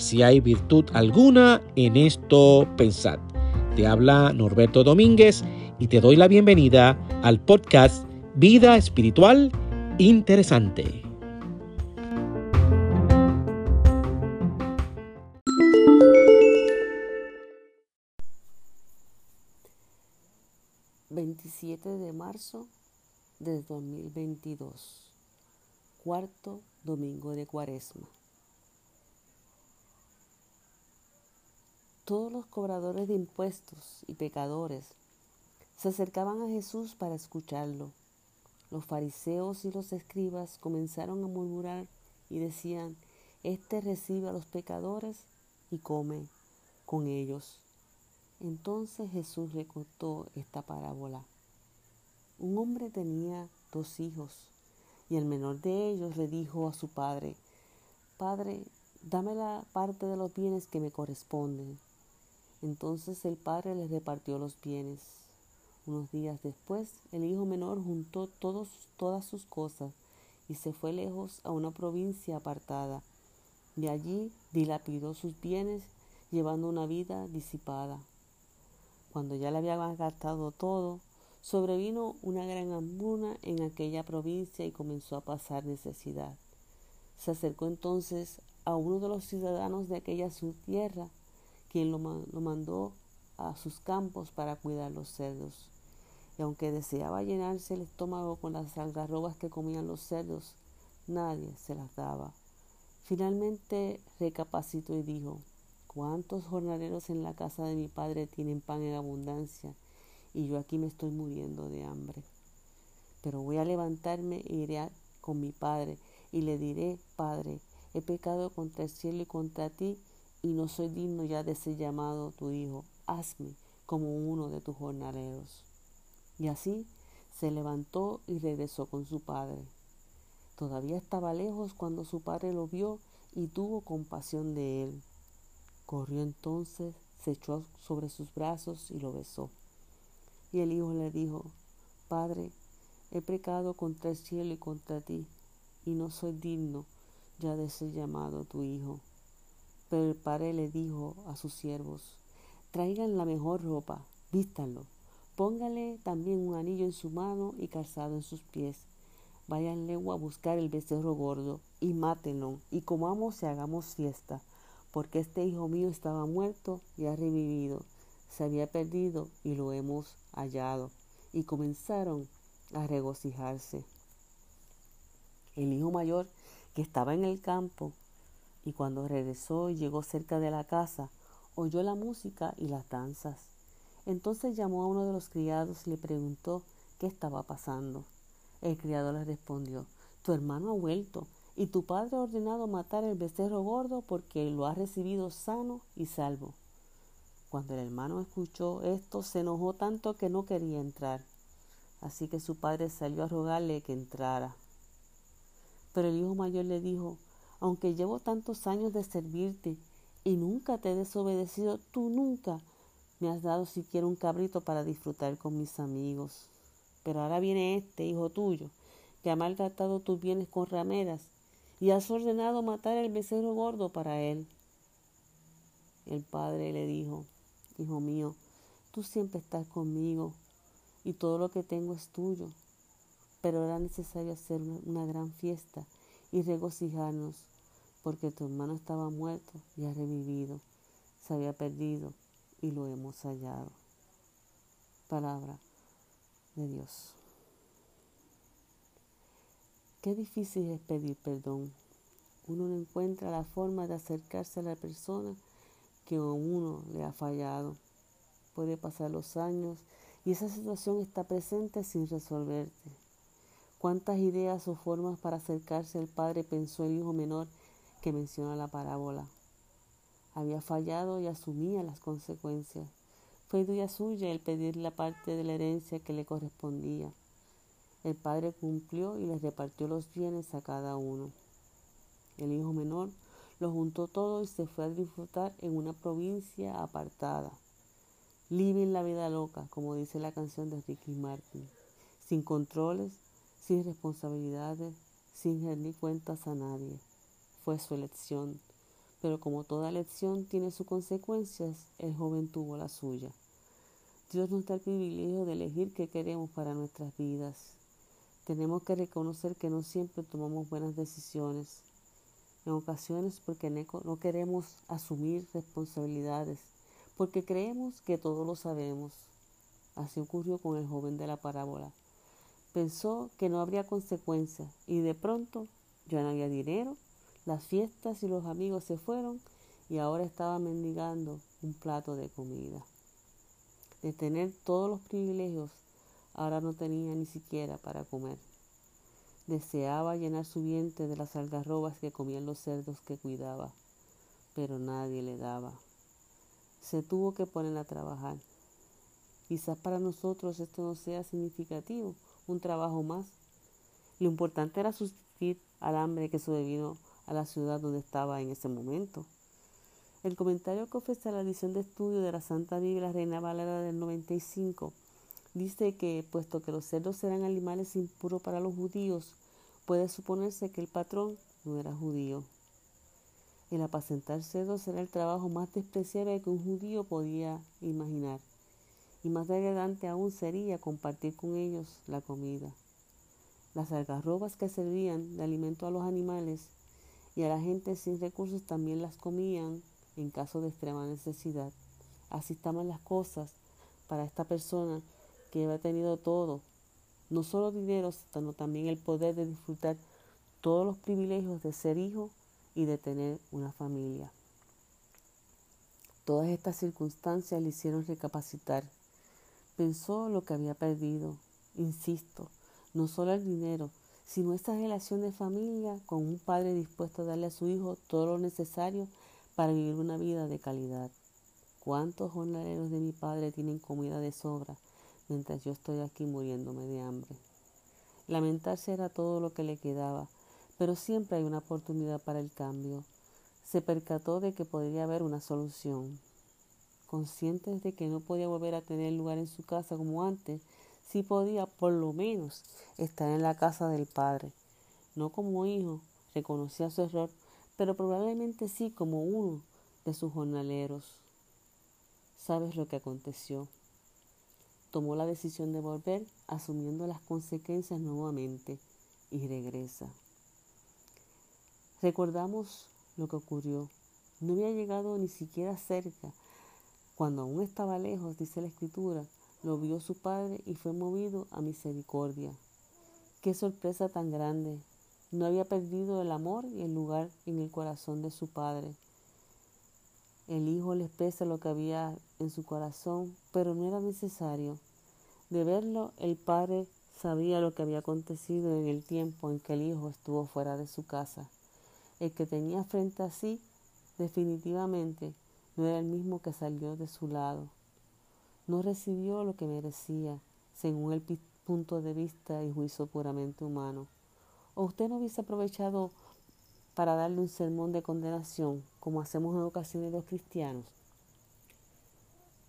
si hay virtud alguna en esto, pensad. Te habla Norberto Domínguez y te doy la bienvenida al podcast Vida Espiritual Interesante. ...27 de marzo del 2022... ...cuarto domingo de cuaresma... Todos los cobradores de impuestos y pecadores se acercaban a Jesús para escucharlo. Los fariseos y los escribas comenzaron a murmurar y decían, Este recibe a los pecadores y come con ellos. Entonces Jesús le contó esta parábola. Un hombre tenía dos hijos y el menor de ellos le dijo a su padre, Padre, dame la parte de los bienes que me corresponden. Entonces el padre le repartió los bienes. Unos días después, el hijo menor juntó todos, todas sus cosas y se fue lejos a una provincia apartada. De allí dilapidó sus bienes, llevando una vida disipada. Cuando ya le había gastado todo, sobrevino una gran hambruna en aquella provincia y comenzó a pasar necesidad. Se acercó entonces a uno de los ciudadanos de aquella su tierra, quien lo, lo mandó a sus campos para cuidar los cerdos y aunque deseaba llenarse el estómago con las algarrobas que comían los cerdos, nadie se las daba. Finalmente recapacitó y dijo, ¿cuántos jornaleros en la casa de mi padre tienen pan en abundancia y yo aquí me estoy muriendo de hambre? Pero voy a levantarme e iré con mi padre y le diré, Padre, he pecado contra el cielo y contra ti y no soy digno ya de ser llamado tu hijo. Hazme como uno de tus jornaleros. Y así se levantó y regresó con su padre. Todavía estaba lejos cuando su padre lo vio y tuvo compasión de él. Corrió entonces, se echó sobre sus brazos y lo besó. Y el hijo le dijo, Padre, he pecado contra el cielo y contra ti, y no soy digno ya de ser llamado tu hijo. Pero el padre le dijo a sus siervos, traigan la mejor ropa, vístanlo Póngale también un anillo en su mano y calzado en sus pies. Váyanle a buscar el becerro gordo y mátenlo y comamos y hagamos fiesta, porque este hijo mío estaba muerto y ha revivido, se había perdido y lo hemos hallado. Y comenzaron a regocijarse. El hijo mayor, que estaba en el campo, y cuando regresó y llegó cerca de la casa, oyó la música y las danzas entonces llamó a uno de los criados y le preguntó qué estaba pasando. El criado le respondió, tu hermano ha vuelto y tu padre ha ordenado matar el becerro gordo porque lo ha recibido sano y salvo. Cuando el hermano escuchó esto, se enojó tanto que no quería entrar. Así que su padre salió a rogarle que entrara. Pero el hijo mayor le dijo, aunque llevo tantos años de servirte y nunca te he desobedecido, tú nunca me has dado siquiera un cabrito para disfrutar con mis amigos. Pero ahora viene este hijo tuyo, que ha maltratado tus bienes con rameras, y has ordenado matar el becerro gordo para él. El padre le dijo, Hijo mío, tú siempre estás conmigo, y todo lo que tengo es tuyo. Pero era necesario hacer una gran fiesta y regocijarnos, porque tu hermano estaba muerto y ha revivido, se había perdido y lo hemos hallado. Palabra de Dios. Qué difícil es pedir perdón. Uno no encuentra la forma de acercarse a la persona que a uno le ha fallado. Puede pasar los años y esa situación está presente sin resolverte. ¿Cuántas ideas o formas para acercarse al Padre pensó el hijo menor que menciona la parábola? Había fallado y asumía las consecuencias. Fue idea suya el pedir la parte de la herencia que le correspondía. El padre cumplió y le repartió los bienes a cada uno. El hijo menor lo juntó todo y se fue a disfrutar en una provincia apartada. Living la vida loca, como dice la canción de Ricky Martin, sin controles, sin responsabilidades, sin rendir cuentas a nadie. Fue su elección, pero como toda elección tiene sus consecuencias, el joven tuvo la suya. Dios nos da el privilegio de elegir qué queremos para nuestras vidas. Tenemos que reconocer que no siempre tomamos buenas decisiones, en ocasiones porque no queremos asumir responsabilidades, porque creemos que todo lo sabemos. Así ocurrió con el joven de la parábola. Pensó que no habría consecuencias y de pronto ya no había dinero, las fiestas y los amigos se fueron y ahora estaba mendigando un plato de comida. De tener todos los privilegios, ahora no tenía ni siquiera para comer. Deseaba llenar su vientre de las algarrobas que comían los cerdos que cuidaba, pero nadie le daba. Se tuvo que poner a trabajar. Quizás para nosotros esto no sea significativo, un trabajo más. Lo importante era sustituir al hambre que sobrevino a la ciudad donde estaba en ese momento. El comentario que ofrece la edición de estudio de la Santa Biblia Reina Valera del 95 dice que, puesto que los cerdos eran animales impuros para los judíos, puede suponerse que el patrón no era judío. El apacentar cerdos era el trabajo más despreciable que un judío podía imaginar, y más degradante aún sería compartir con ellos la comida. Las algarrobas que servían de alimento a los animales y a la gente sin recursos también las comían en caso de extrema necesidad. Así estaban las cosas para esta persona que había tenido todo no solo dinero, sino también el poder de disfrutar todos los privilegios de ser hijo y de tener una familia. Todas estas circunstancias le hicieron recapacitar. Pensó lo que había perdido. Insisto, no solo el dinero, sino esa relación de familia con un padre dispuesto a darle a su hijo todo lo necesario para vivir una vida de calidad. ¿Cuántos jornaleros de mi padre tienen comida de sobra? mientras yo estoy aquí muriéndome de hambre. Lamentarse era todo lo que le quedaba, pero siempre hay una oportunidad para el cambio. Se percató de que podría haber una solución. Conscientes de que no podía volver a tener lugar en su casa como antes, sí podía por lo menos estar en la casa del padre. No como hijo, reconocía su error, pero probablemente sí como uno de sus jornaleros. ¿Sabes lo que aconteció? tomó la decisión de volver asumiendo las consecuencias nuevamente y regresa. Recordamos lo que ocurrió. No había llegado ni siquiera cerca. Cuando aún estaba lejos, dice la escritura, lo vio su padre y fue movido a misericordia. Qué sorpresa tan grande. No había perdido el amor y el lugar en el corazón de su padre. El hijo le expresa lo que había en su corazón, pero no era necesario. De verlo, el padre sabía lo que había acontecido en el tiempo en que el hijo estuvo fuera de su casa. El que tenía frente a sí definitivamente no era el mismo que salió de su lado. No recibió lo que merecía, según el punto de vista y juicio puramente humano. ¿O usted no hubiese aprovechado para darle un sermón de condenación, como hacemos en ocasiones los cristianos.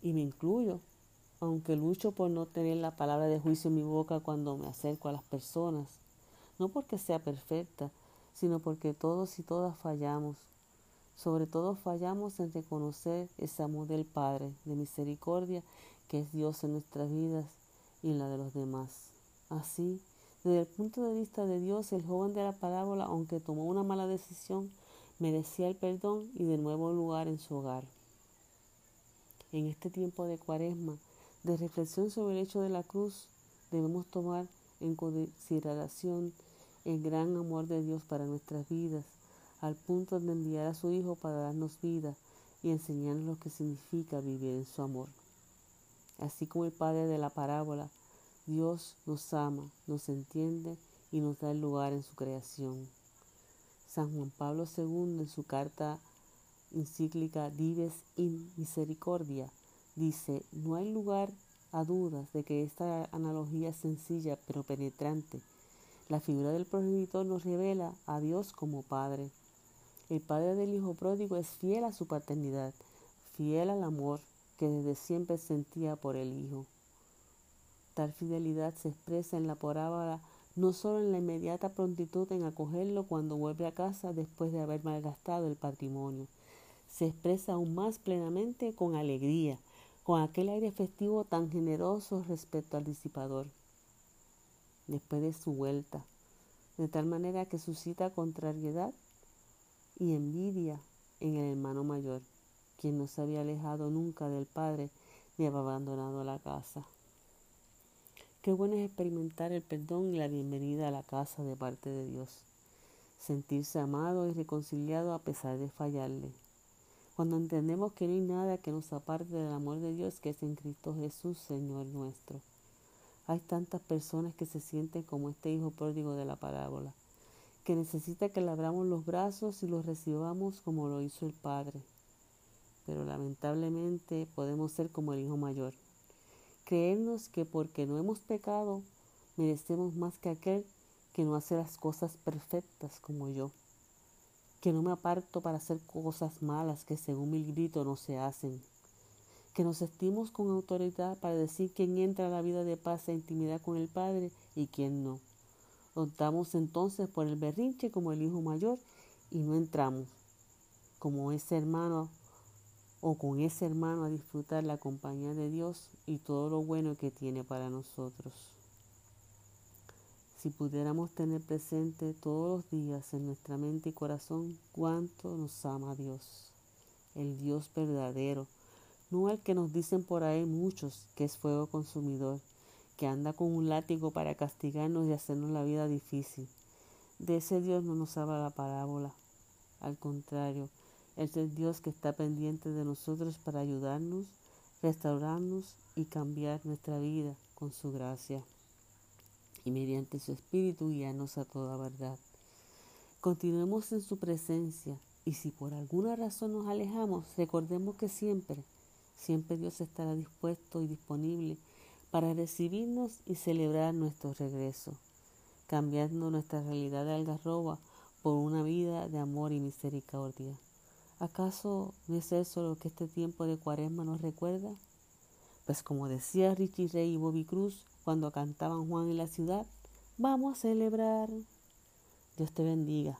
Y me incluyo, aunque lucho por no tener la palabra de juicio en mi boca cuando me acerco a las personas, no porque sea perfecta, sino porque todos y todas fallamos. Sobre todo fallamos en reconocer ese amor del Padre de misericordia que es Dios en nuestras vidas y en la de los demás. Así, desde el punto de vista de Dios, el joven de la parábola, aunque tomó una mala decisión, merecía el perdón y de nuevo lugar en su hogar. En este tiempo de cuaresma, de reflexión sobre el hecho de la cruz, debemos tomar en consideración el gran amor de Dios para nuestras vidas, al punto de enviar a su Hijo para darnos vida y enseñarnos lo que significa vivir en su amor. Así como el Padre de la parábola Dios nos ama, nos entiende y nos da el lugar en su creación. San Juan Pablo II en su carta encíclica Dives in Misericordia, dice, no hay lugar a dudas de que esta analogía es sencilla pero penetrante. La figura del progenitor nos revela a Dios como Padre. El Padre del Hijo pródigo es fiel a su paternidad, fiel al amor que desde siempre sentía por el Hijo. Tal fidelidad se expresa en la parábola no solo en la inmediata prontitud en acogerlo cuando vuelve a casa después de haber malgastado el patrimonio, se expresa aún más plenamente con alegría, con aquel aire festivo tan generoso respecto al disipador, después de su vuelta, de tal manera que suscita contrariedad y envidia en el hermano mayor, quien no se había alejado nunca del padre ni había abandonado la casa. Qué bueno es experimentar el perdón y la bienvenida a la casa de parte de Dios. Sentirse amado y reconciliado a pesar de fallarle. Cuando entendemos que no hay nada que nos aparte del amor de Dios que es en Cristo Jesús, Señor nuestro. Hay tantas personas que se sienten como este hijo pródigo de la parábola, que necesita que le abramos los brazos y los recibamos como lo hizo el Padre. Pero lamentablemente podemos ser como el hijo mayor creernos que porque no hemos pecado merecemos más que aquel que no hace las cosas perfectas como yo, que no me aparto para hacer cosas malas que según mi grito no se hacen, que nos estimos con autoridad para decir quién entra a la vida de paz e intimidad con el Padre y quién no. Optamos entonces por el berrinche como el hijo mayor y no entramos, como ese hermano o con ese hermano a disfrutar la compañía de Dios y todo lo bueno que tiene para nosotros. Si pudiéramos tener presente todos los días en nuestra mente y corazón cuánto nos ama Dios, el Dios verdadero, no el que nos dicen por ahí muchos que es fuego consumidor, que anda con un látigo para castigarnos y hacernos la vida difícil. De ese Dios no nos habla la parábola. Al contrario, es el Dios que está pendiente de nosotros para ayudarnos, restaurarnos y cambiar nuestra vida con su gracia y mediante su espíritu guiarnos a toda verdad. Continuemos en su presencia y si por alguna razón nos alejamos, recordemos que siempre, siempre Dios estará dispuesto y disponible para recibirnos y celebrar nuestro regreso, cambiando nuestra realidad de algarroba por una vida de amor y misericordia. ¿Acaso no es eso lo que este tiempo de cuaresma nos recuerda? Pues como decía Richie Rey y Bobby Cruz cuando cantaban Juan en la ciudad, vamos a celebrar. Dios te bendiga.